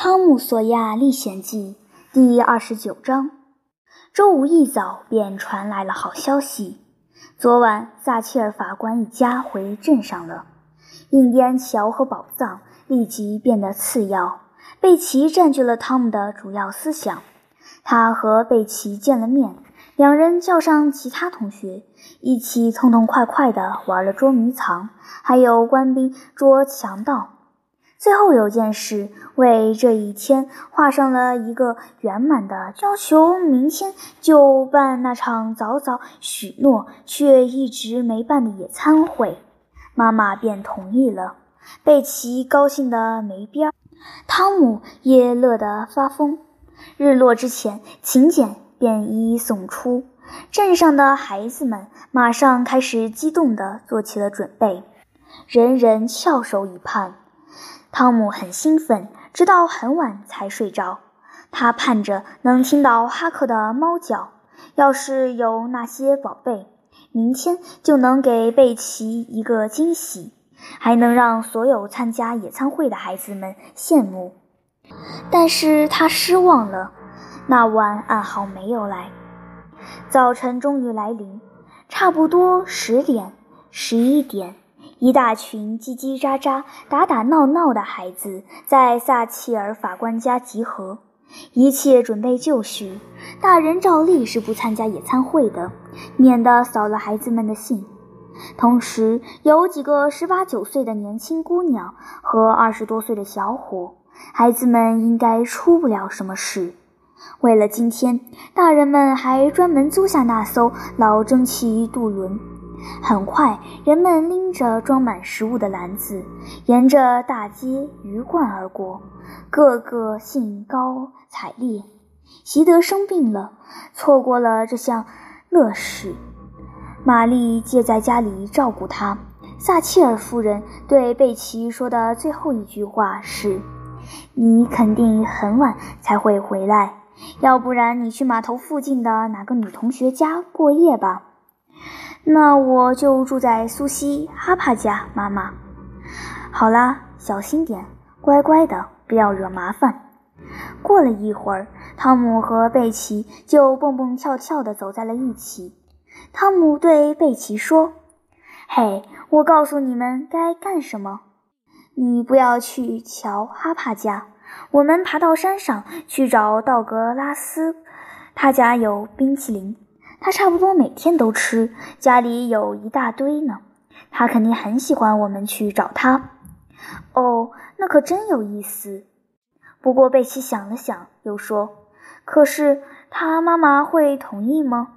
《汤姆·索亚历险记》第二十九章。周五一早便传来了好消息：昨晚撒切尔法官一家回镇上了。印第安桥和宝藏立即变得次要。贝奇占据了汤姆的主要思想。他和贝奇见了面，两人叫上其他同学，一起痛痛快快地玩了捉迷藏，还有官兵捉强盗。最后有件事为这一天画上了一个圆满的，要求明天就办那场早早许诺却一直没办的野餐会，妈妈便同意了。贝奇高兴得没边儿，汤姆也乐得发疯。日落之前，请柬便一一送出，镇上的孩子们马上开始激动地做起了准备，人人翘首以盼。汤姆很兴奋，直到很晚才睡着。他盼着能听到哈克的猫叫。要是有那些宝贝，明天就能给贝奇一个惊喜，还能让所有参加野餐会的孩子们羡慕。但是他失望了。那晚暗号没有来。早晨终于来临，差不多十点、十一点。一大群叽叽喳喳、打打闹闹的孩子在撒切尔法官家集合，一切准备就绪。大人照例是不参加野餐会的，免得扫了孩子们的兴。同时，有几个十八九岁的年轻姑娘和二十多岁的小伙，孩子们应该出不了什么事。为了今天，大人们还专门租下那艘老蒸汽渡轮。很快，人们拎着装满食物的篮子，沿着大街鱼贯而过，个个兴高采烈。席德生病了，错过了这项乐事。玛丽借在家里照顾他。撒切尔夫人对贝奇说的最后一句话是：“你肯定很晚才会回来，要不然你去码头附近的哪个女同学家过夜吧。”那我就住在苏西哈帕家，妈妈。好啦，小心点，乖乖的，不要惹麻烦。过了一会儿，汤姆和贝奇就蹦蹦跳跳地走在了一起。汤姆对贝奇说：“嘿，我告诉你们该干什么。你不要去瞧哈帕家，我们爬到山上去找道格拉斯，他家有冰淇淋。”他差不多每天都吃，家里有一大堆呢。他肯定很喜欢我们去找他。哦，那可真有意思。不过贝奇想了想，又说：“可是他妈妈会同意吗？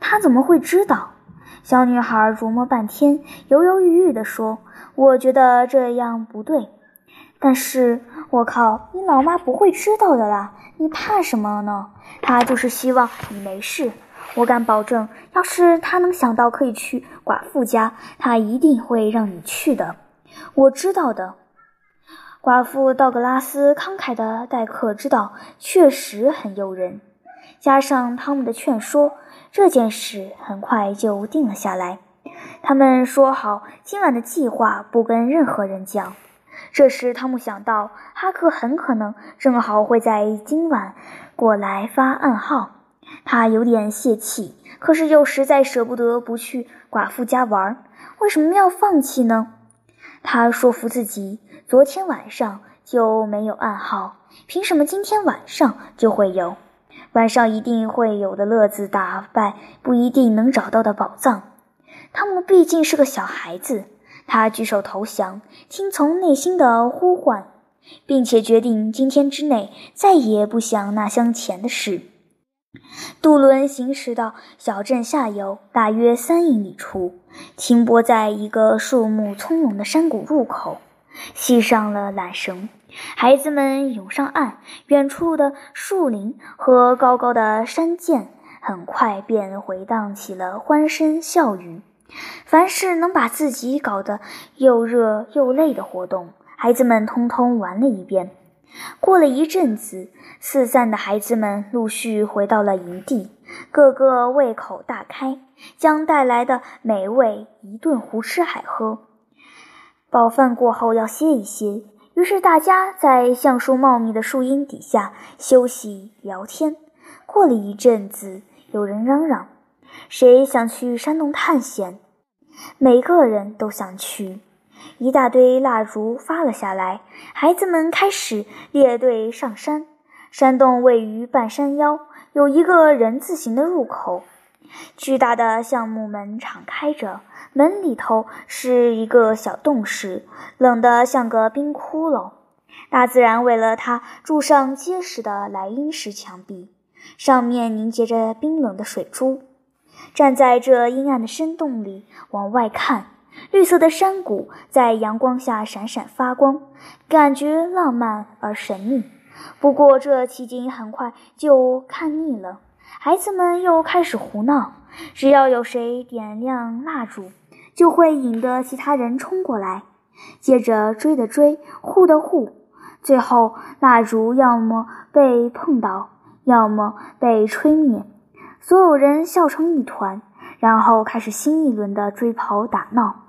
他怎么会知道？”小女孩琢磨半天，犹犹豫豫地说：“我觉得这样不对。但是我靠，你老妈不会知道的啦！你怕什么呢？她就是希望你没事。”我敢保证，要是他能想到可以去寡妇家，他一定会让你去的。我知道的。寡妇道格拉斯慷慨的待客之道确实很诱人，加上汤姆的劝说，这件事很快就定了下来。他们说好今晚的计划不跟任何人讲。这时，汤姆想到哈克很可能正好会在今晚过来发暗号。他有点泄气，可是又实在舍不得不去寡妇家玩。为什么要放弃呢？他说服自己，昨天晚上就没有暗号，凭什么今天晚上就会有？晚上一定会有的乐子，打败不一定能找到的宝藏。汤姆毕竟是个小孩子，他举手投降，听从内心的呼唤，并且决定今天之内再也不想那箱钱的事。渡轮行驶到小镇下游大约三英里处，停泊在一个树木葱茏的山谷入口，系上了缆绳。孩子们涌上岸，远处的树林和高高的山涧很快便回荡起了欢声笑语。凡是能把自己搞得又热又累的活动，孩子们通通玩了一遍。过了一阵子，四散的孩子们陆续回到了营地，个个胃口大开，将带来的美味一顿胡吃海喝。饱饭过后要歇一歇，于是大家在橡树茂密的树荫底下休息聊天。过了一阵子，有人嚷嚷：“谁想去山洞探险？”每个人都想去。一大堆蜡烛发了下来，孩子们开始列队上山。山洞位于半山腰，有一个人字形的入口。巨大的橡木门敞开着，门里头是一个小洞室，冷得像个冰窟窿。大自然为了它筑上结实的莱茵石墙壁，上面凝结着冰冷的水珠。站在这阴暗的深洞里往外看，绿色的山谷在阳光下闪闪发光，感觉浪漫而神秘。不过这奇景很快就看腻了。孩子们又开始胡闹，只要有谁点亮蜡烛，就会引得其他人冲过来，接着追的追，护的护，最后蜡烛要么被碰倒，要么被吹灭，所有人笑成一团，然后开始新一轮的追跑打闹。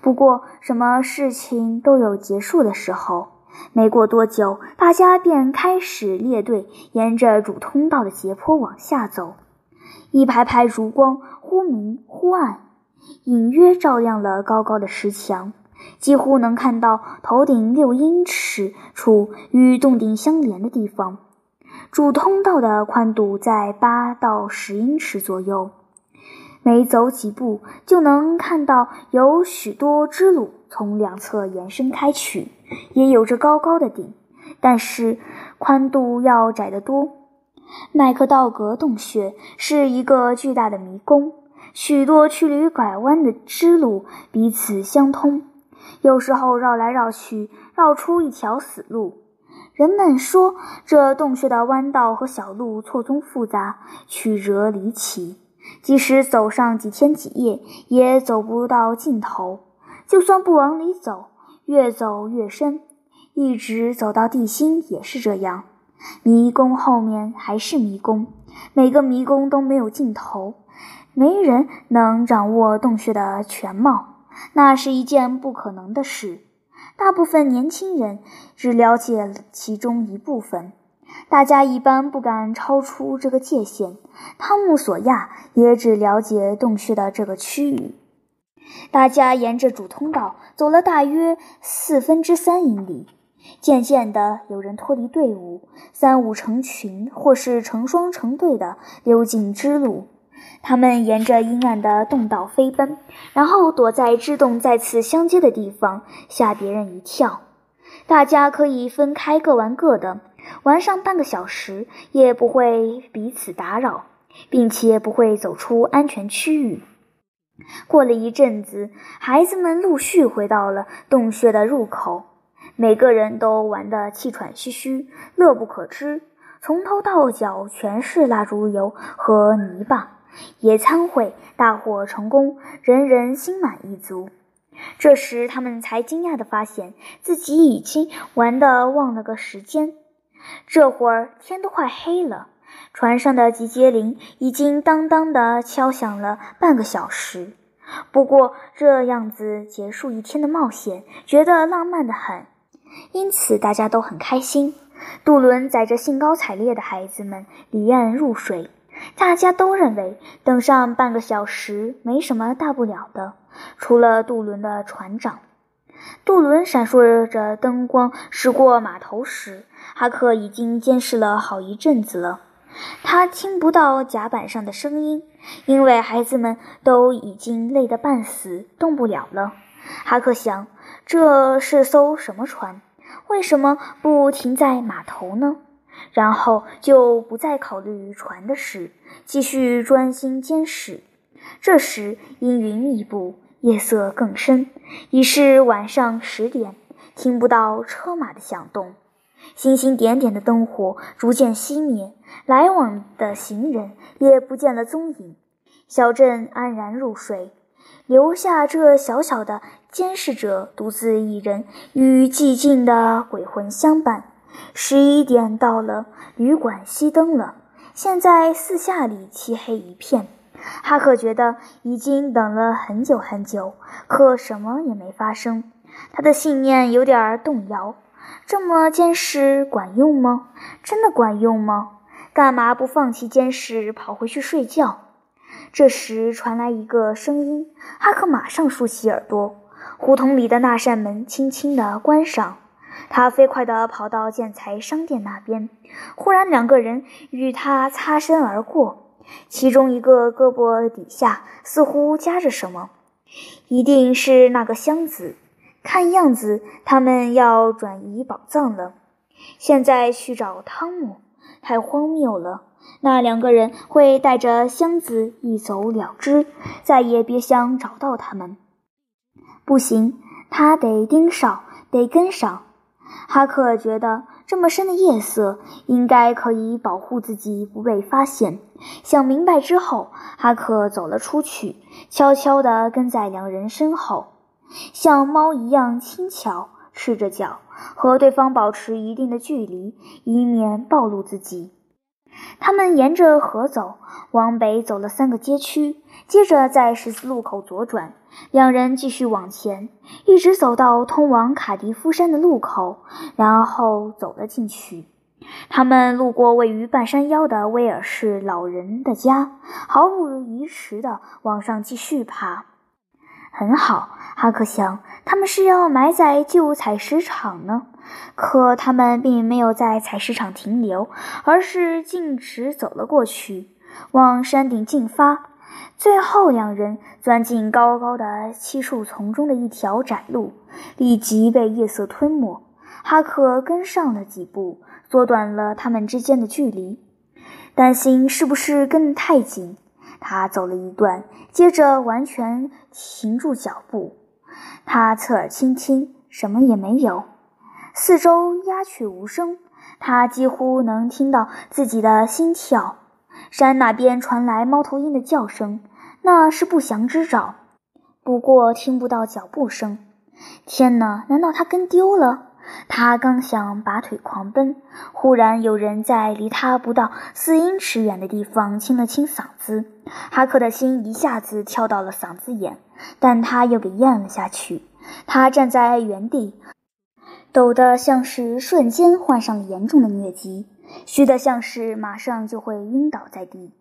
不过，什么事情都有结束的时候。没过多久，大家便开始列队，沿着主通道的斜坡往下走。一排排烛光忽明忽暗，隐约照亮了高高的石墙，几乎能看到头顶六英尺处与洞顶相连的地方。主通道的宽度在八到十英尺左右。每走几步，就能看到有许多支路从两侧延伸开去，也有着高高的顶，但是宽度要窄得多。麦克道格洞穴是一个巨大的迷宫，许多曲里拐弯的支路彼此相通，有时候绕来绕去，绕出一条死路。人们说，这洞穴的弯道和小路错综复杂，曲折离奇。即使走上几天几夜，也走不到尽头。就算不往里走，越走越深，一直走到地心也是这样。迷宫后面还是迷宫，每个迷宫都没有尽头。没人能掌握洞穴的全貌，那是一件不可能的事。大部分年轻人只了解其中一部分。大家一般不敢超出这个界限。汤姆·索亚也只了解洞穴的这个区域。大家沿着主通道走了大约四分之三英里，渐渐的，有人脱离队伍，三五成群或是成双成对的溜进支路。他们沿着阴暗的洞道飞奔，然后躲在支洞再次相接的地方，吓别人一跳。大家可以分开各玩各的。玩上半个小时也不会彼此打扰，并且不会走出安全区域。过了一阵子，孩子们陆续回到了洞穴的入口，每个人都玩得气喘吁吁，乐不可支，从头到脚全是蜡烛油和泥巴。野餐会大获成功，人人心满意足。这时，他们才惊讶地发现自己已经玩得忘了个时间。这会儿天都快黑了，船上的集结铃已经当当地敲响了半个小时。不过这样子结束一天的冒险，觉得浪漫的很，因此大家都很开心。渡轮载着兴高采烈的孩子们离岸入水，大家都认为等上半个小时没什么大不了的，除了渡轮的船长。渡轮闪烁着灯光驶过码头时。哈克已经监视了好一阵子了，他听不到甲板上的声音，因为孩子们都已经累得半死，动不了了。哈克想，这是艘什么船？为什么不停在码头呢？然后就不再考虑船的事，继续专心监视。这时阴云密布，夜色更深，已是晚上十点，听不到车马的响动。星星点点的灯火逐渐熄灭，来往的行人也不见了踪影。小镇安然入睡，留下这小小的监视者独自一人与寂静的鬼魂相伴。十一点到了，旅馆熄灯了。现在四下里漆黑一片。哈克觉得已经等了很久很久，可什么也没发生。他的信念有点动摇。这么监视管用吗？真的管用吗？干嘛不放弃监视，跑回去睡觉？这时传来一个声音，哈克马上竖起耳朵。胡同里的那扇门轻轻地关上，他飞快地跑到建材商店那边。忽然，两个人与他擦身而过，其中一个胳膊底下似乎夹着什么，一定是那个箱子。看样子，他们要转移宝藏了。现在去找汤姆，太荒谬了。那两个人会带着箱子一走了之，再也别想找到他们。不行，他得盯上，得跟上。哈克觉得这么深的夜色应该可以保护自己不被发现。想明白之后，哈克走了出去，悄悄地跟在两人身后，像猫一样轻巧，赤着脚，和对方保持一定的距离，以免暴露自己。他们沿着河走，往北走了三个街区，接着在十字路口左转。两人继续往前，一直走到通往卡迪夫山的路口，然后走了进去。他们路过位于半山腰的威尔士老人的家，毫不疑迟地往上继续爬。很好，哈克想，他们是要埋在旧采石场呢。可他们并没有在采石场停留，而是径直走了过去，往山顶进发。最后，两人钻进高高的漆树丛中的一条窄路，立即被夜色吞没。哈克跟上了几步，缩短了他们之间的距离，担心是不是跟得太紧。他走了一段，接着完全停住脚步。他侧耳倾听，什么也没有。四周鸦雀无声，他几乎能听到自己的心跳。山那边传来猫头鹰的叫声，那是不祥之兆。不过听不到脚步声。天哪，难道他跟丢了？他刚想拔腿狂奔，忽然有人在离他不到四英尺远的地方清了清嗓子。哈克的心一下子跳到了嗓子眼，但他又给咽了下去。他站在原地。抖得像是瞬间患上了严重的疟疾，虚得像是马上就会晕倒在地。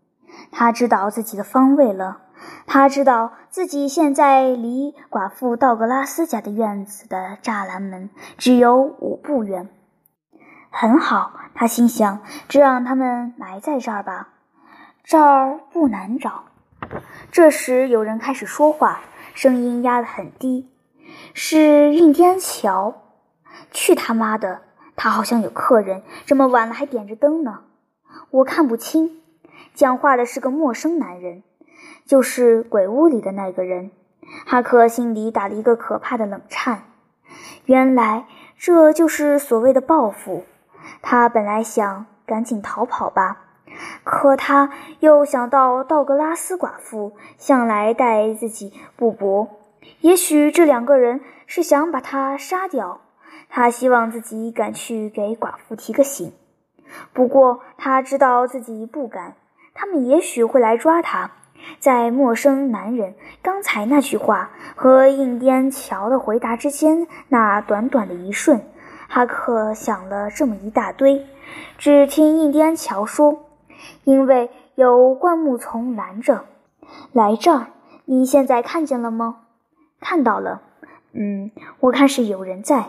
他知道自己的方位了，他知道自己现在离寡妇道格拉斯家的院子的栅栏门只有五步远。很好，他心想，只让他们埋在这儿吧，这儿不难找。这时有人开始说话，声音压得很低，是印第安乔。去他妈的！他好像有客人，这么晚了还点着灯呢。我看不清。讲话的是个陌生男人，就是鬼屋里的那个人。哈克心里打了一个可怕的冷颤。原来这就是所谓的报复。他本来想赶紧逃跑吧，可他又想到道格拉斯寡妇向来待自己不薄，也许这两个人是想把他杀掉。他希望自己敢去给寡妇提个醒，不过他知道自己不敢。他们也许会来抓他。在陌生男人刚才那句话和印第安乔的回答之间，那短短的一瞬，哈克想了这么一大堆。只听印第安乔说：“因为有灌木丛拦着，来这儿。你现在看见了吗？看到了。嗯，我看是有人在。”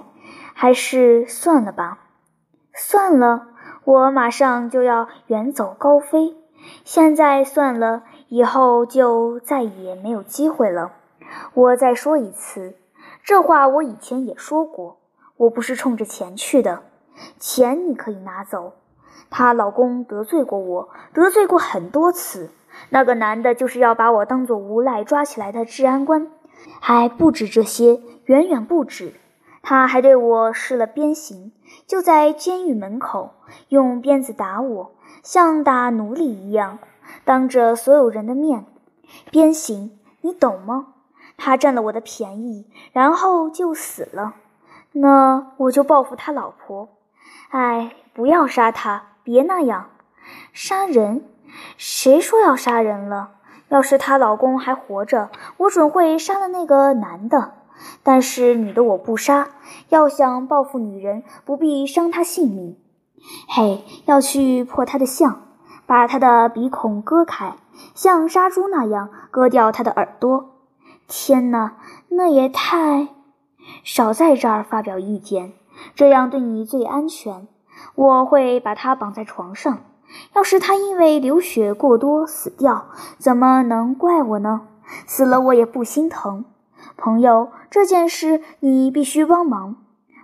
还是算了吧，算了，我马上就要远走高飞。现在算了，以后就再也没有机会了。我再说一次，这话我以前也说过，我不是冲着钱去的。钱你可以拿走。她老公得罪过我，得罪过很多次。那个男的就是要把我当做无赖抓起来的治安官，还不止这些，远远不止。他还对我施了鞭刑，就在监狱门口用鞭子打我，像打奴隶一样，当着所有人的面。鞭刑，你懂吗？他占了我的便宜，然后就死了。那我就报复他老婆。哎，不要杀他，别那样。杀人？谁说要杀人了？要是她老公还活着，我准会杀了那个男的。但是女的我不杀。要想报复女人，不必伤她性命。嘿，要去破他的相，把他的鼻孔割开，像杀猪那样割掉他的耳朵。天哪，那也太……少在这儿发表意见，这样对你最安全。我会把他绑在床上。要是他因为流血过多死掉，怎么能怪我呢？死了我也不心疼。朋友，这件事你必须帮忙，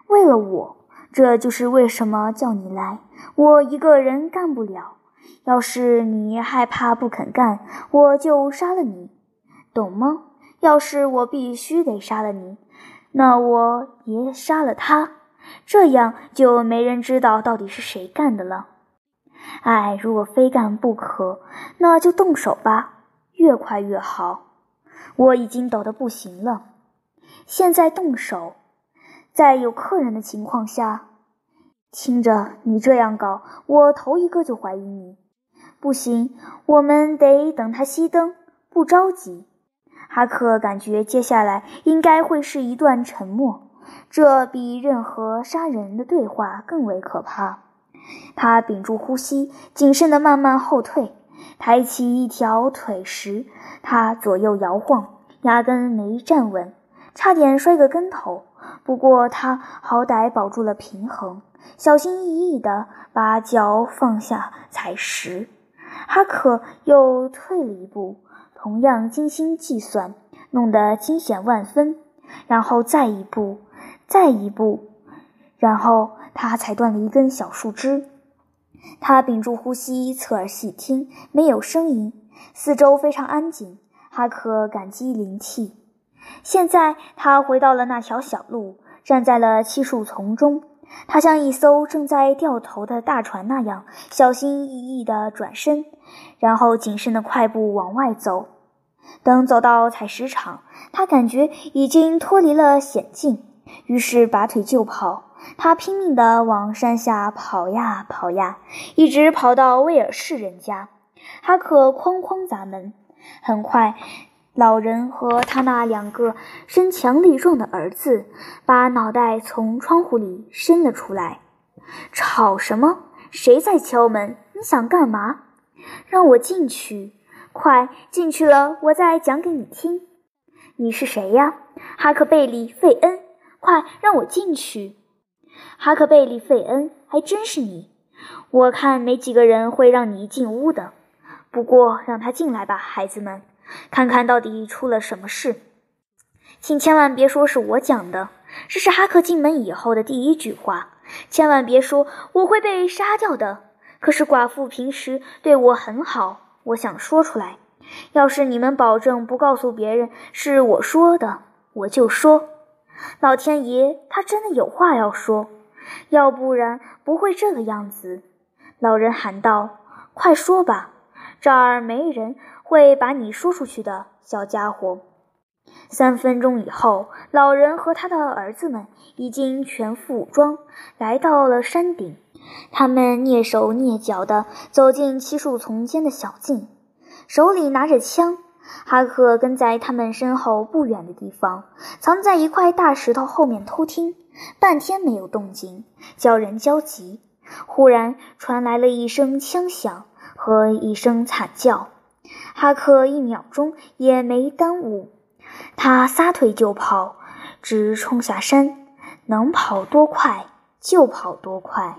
为了我。这就是为什么叫你来。我一个人干不了。要是你害怕不肯干，我就杀了你，懂吗？要是我必须得杀了你，那我也杀了他，这样就没人知道到底是谁干的了。哎，如果非干不可，那就动手吧，越快越好。我已经抖得不行了，现在动手，在有客人的情况下，听着你这样搞，我头一个就怀疑你。不行，我们得等他熄灯，不着急。哈克感觉接下来应该会是一段沉默，这比任何杀人的对话更为可怕。他屏住呼吸，谨慎地慢慢后退，抬起一条腿时，他左右摇晃，压根没站稳，差点摔个跟头。不过他好歹保住了平衡，小心翼翼地把脚放下踩实。哈克又退了一步，同样精心计算，弄得惊险万分。然后再一步，再一步，然后。他踩断了一根小树枝，他屏住呼吸，侧耳细听，没有声音，四周非常安静。哈克感激灵气。现在他回到了那条小路，站在了漆树丛中。他像一艘正在掉头的大船那样，小心翼翼地转身，然后谨慎地快步往外走。等走到采石场，他感觉已经脱离了险境，于是拔腿就跑。他拼命地往山下跑呀跑呀，一直跑到威尔士人家。哈克哐哐砸门。很快，老人和他那两个身强力壮的儿子把脑袋从窗户里伸了出来。吵什么？谁在敲门？你想干嘛？让我进去！快进去了，我再讲给你听。你是谁呀？哈克贝利·费恩。快让我进去！哈克贝利·费恩，还真是你！我看没几个人会让你进屋的。不过让他进来吧，孩子们，看看到底出了什么事。请千万别说是我讲的，这是哈克进门以后的第一句话。千万别说我会被杀掉的。可是寡妇平时对我很好，我想说出来。要是你们保证不告诉别人是我说的，我就说。老天爷，他真的有话要说，要不然不会这个样子。老人喊道：“快说吧，这儿没人会把你说出去的，小家伙。”三分钟以后，老人和他的儿子们已经全副武装，来到了山顶。他们蹑手蹑脚地走进漆树丛间的小径，手里拿着枪。哈克跟在他们身后不远的地方，藏在一块大石头后面偷听，半天没有动静，叫人焦急。忽然传来了一声枪响和一声惨叫，哈克一秒钟也没耽误，他撒腿就跑，直冲下山，能跑多快就跑多快。